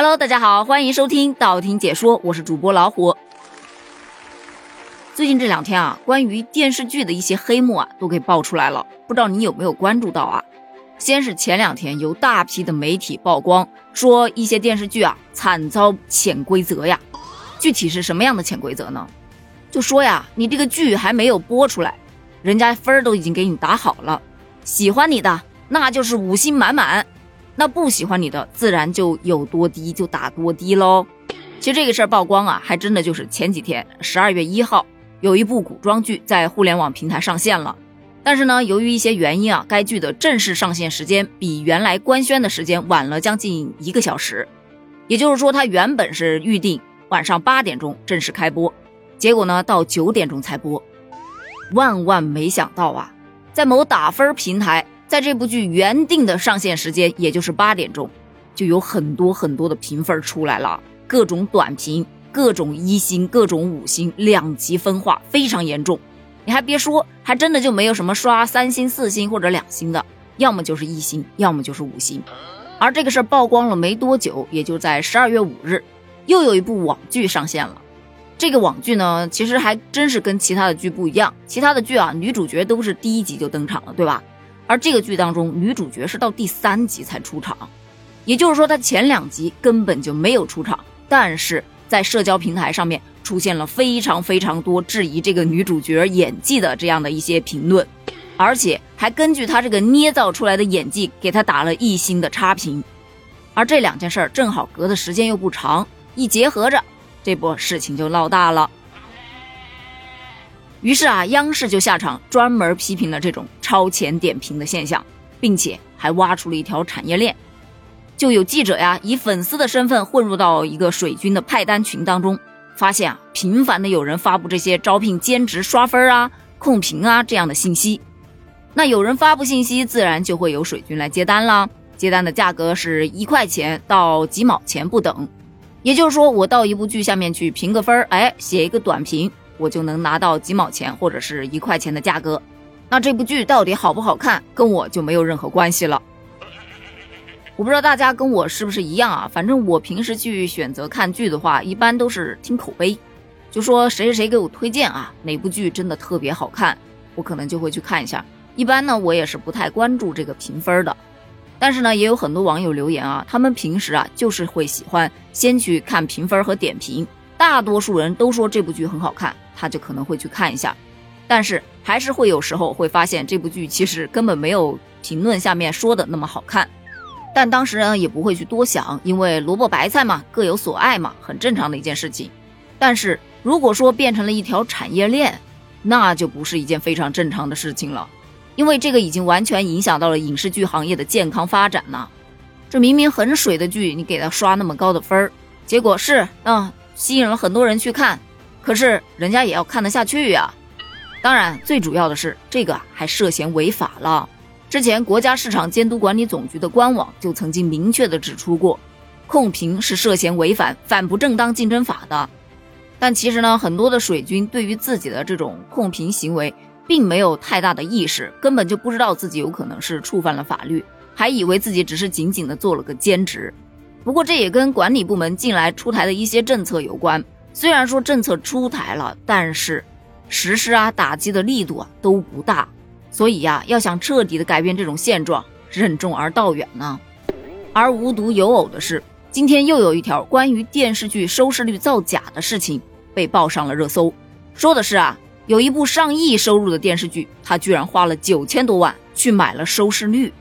Hello，大家好，欢迎收听道听解说，我是主播老虎。最近这两天啊，关于电视剧的一些黑幕啊，都给爆出来了，不知道你有没有关注到啊？先是前两天有大批的媒体曝光，说一些电视剧啊惨遭潜规则呀。具体是什么样的潜规则呢？就说呀，你这个剧还没有播出来，人家分儿都已经给你打好了，喜欢你的那就是五星满满，那不喜欢你的自然就有多低就打多低喽。其实这个事儿曝光啊，还真的就是前几天十二月一号。有一部古装剧在互联网平台上线了，但是呢，由于一些原因啊，该剧的正式上线时间比原来官宣的时间晚了将近一个小时。也就是说，它原本是预定晚上八点钟正式开播，结果呢，到九点钟才播。万万没想到啊，在某打分平台，在这部剧原定的上线时间，也就是八点钟，就有很多很多的评分出来了，各种短评。各种一星，各种五星，两极分化非常严重。你还别说，还真的就没有什么刷三星、四星或者两星的，要么就是一星，要么就是五星。而这个事儿曝光了没多久，也就在十二月五日，又有一部网剧上线了。这个网剧呢，其实还真是跟其他的剧不一样。其他的剧啊，女主角都是第一集就登场了，对吧？而这个剧当中，女主角是到第三集才出场，也就是说，她前两集根本就没有出场，但是。在社交平台上面出现了非常非常多质疑这个女主角演技的这样的一些评论，而且还根据她这个捏造出来的演技给她打了一星的差评。而这两件事儿正好隔的时间又不长，一结合着，这波事情就闹大了。于是啊，央视就下场专门批评了这种超前点评的现象，并且还挖出了一条产业链。就有记者呀，以粉丝的身份混入到一个水军的派单群当中，发现啊，频繁的有人发布这些招聘兼职刷分啊、控评啊这样的信息。那有人发布信息，自然就会有水军来接单啦。接单的价格是一块钱到几毛钱不等。也就是说，我到一部剧下面去评个分，哎，写一个短评，我就能拿到几毛钱或者是一块钱的价格。那这部剧到底好不好看，跟我就没有任何关系了。我不知道大家跟我是不是一样啊？反正我平时去选择看剧的话，一般都是听口碑，就说谁谁谁给我推荐啊，哪部剧真的特别好看，我可能就会去看一下。一般呢，我也是不太关注这个评分的。但是呢，也有很多网友留言啊，他们平时啊就是会喜欢先去看评分和点评。大多数人都说这部剧很好看，他就可能会去看一下。但是还是会有时候会发现这部剧其实根本没有评论下面说的那么好看。但当时呢也不会去多想，因为萝卜白菜嘛，各有所爱嘛，很正常的一件事情。但是如果说变成了一条产业链，那就不是一件非常正常的事情了，因为这个已经完全影响到了影视剧行业的健康发展呢。这明明很水的剧，你给他刷那么高的分儿，结果是嗯吸引了很多人去看，可是人家也要看得下去呀。当然，最主要的是这个还涉嫌违法了。之前，国家市场监督管理总局的官网就曾经明确的指出过，控评是涉嫌违反反不正当竞争法的。但其实呢，很多的水军对于自己的这种控评行为，并没有太大的意识，根本就不知道自己有可能是触犯了法律，还以为自己只是仅仅的做了个兼职。不过这也跟管理部门近来出台的一些政策有关。虽然说政策出台了，但是实施啊、打击的力度啊都不大。所以呀，要想彻底的改变这种现状，任重而道远呢。而无独有偶的是，今天又有一条关于电视剧收视率造假的事情被报上了热搜。说的是啊，有一部上亿收入的电视剧，他居然花了九千多万去买了收视率。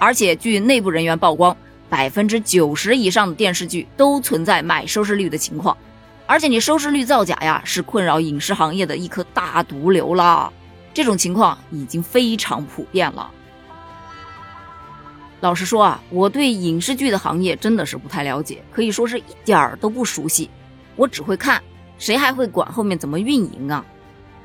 而且据内部人员曝光，百分之九十以上的电视剧都存在买收视率的情况。而且你收视率造假呀，是困扰影视行业的一颗大毒瘤了。这种情况已经非常普遍了。老实说啊，我对影视剧的行业真的是不太了解，可以说是一点儿都不熟悉。我只会看，谁还会管后面怎么运营啊？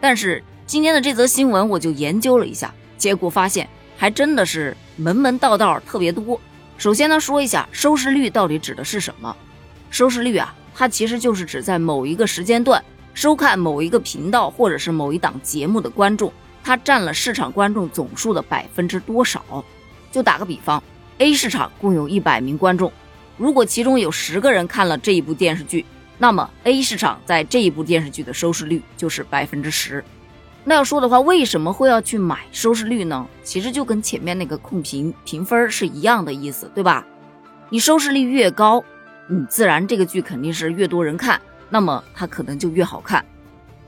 但是今天的这则新闻，我就研究了一下，结果发现还真的是门门道道特别多。首先呢，说一下收视率到底指的是什么？收视率啊，它其实就是指在某一个时间段。收看某一个频道或者是某一档节目的观众，它占了市场观众总数的百分之多少？就打个比方，A 市场共有一百名观众如果其中有十个人看了这一部电视剧，那么 A 市场在这一部电视剧的收视率就是百分之十。那要说的话，为什么会要去买收视率呢？其实就跟前面那个控评评分是一样的意思，对吧？你收视率越高，嗯，自然这个剧肯定是越多人看，那么它可能就越好看。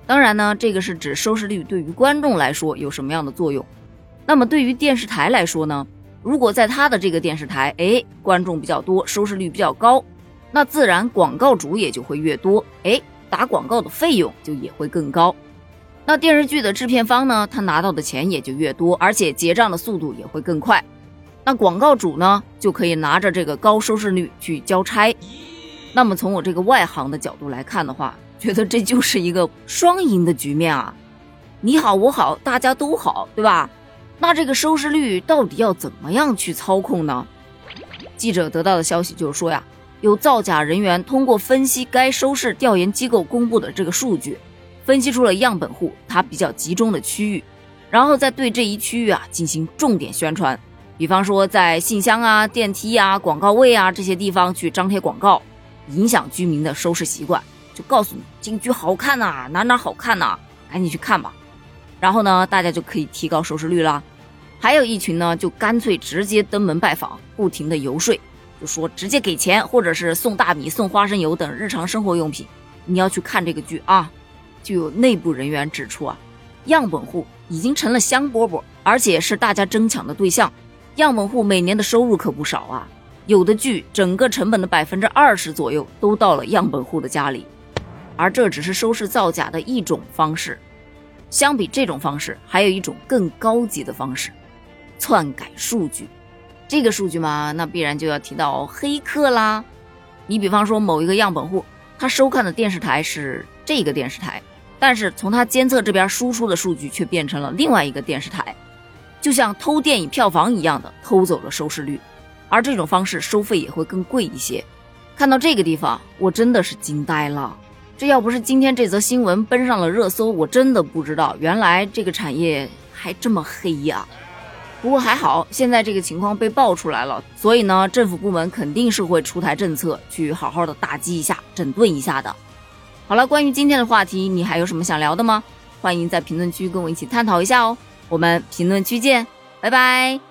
当然呢，这个是指收视率对于观众来说有什么样的作用。那么对于电视台来说呢？如果在他的这个电视台，哎，观众比较多，收视率比较高，那自然广告主也就会越多，哎，打广告的费用就也会更高。那电视剧的制片方呢，他拿到的钱也就越多，而且结账的速度也会更快。那广告主呢，就可以拿着这个高收视率去交差。那么从我这个外行的角度来看的话，觉得这就是一个双赢的局面啊！你好我好，大家都好，对吧？那这个收视率到底要怎么样去操控呢？记者得到的消息就是说呀，有造假人员通过分析该收视调研机构公布的这个数据，分析出了样本户它比较集中的区域，然后再对这一区域啊进行重点宣传，比方说在信箱啊、电梯啊、广告位啊这些地方去张贴广告，影响居民的收视习惯，就告诉你京剧好看呐，哪哪好看呐，赶紧去看吧。然后呢，大家就可以提高收视率啦。还有一群呢，就干脆直接登门拜访，不停的游说，就说直接给钱，或者是送大米、送花生油等日常生活用品。你要去看这个剧啊！就有内部人员指出啊，样本户已经成了香饽饽，而且是大家争抢的对象。样本户每年的收入可不少啊，有的剧整个成本的百分之二十左右都到了样本户的家里，而这只是收视造假的一种方式。相比这种方式，还有一种更高级的方式，篡改数据。这个数据嘛，那必然就要提到黑客啦。你比方说某一个样本户，他收看的电视台是这个电视台，但是从他监测这边输出的数据却变成了另外一个电视台，就像偷电影票房一样的偷走了收视率。而这种方式收费也会更贵一些。看到这个地方，我真的是惊呆了。这要不是今天这则新闻奔上了热搜，我真的不知道原来这个产业还这么黑呀。不过还好，现在这个情况被爆出来了，所以呢，政府部门肯定是会出台政策去好好的打击一下、整顿一下的。好了，关于今天的话题，你还有什么想聊的吗？欢迎在评论区跟我一起探讨一下哦。我们评论区见，拜拜。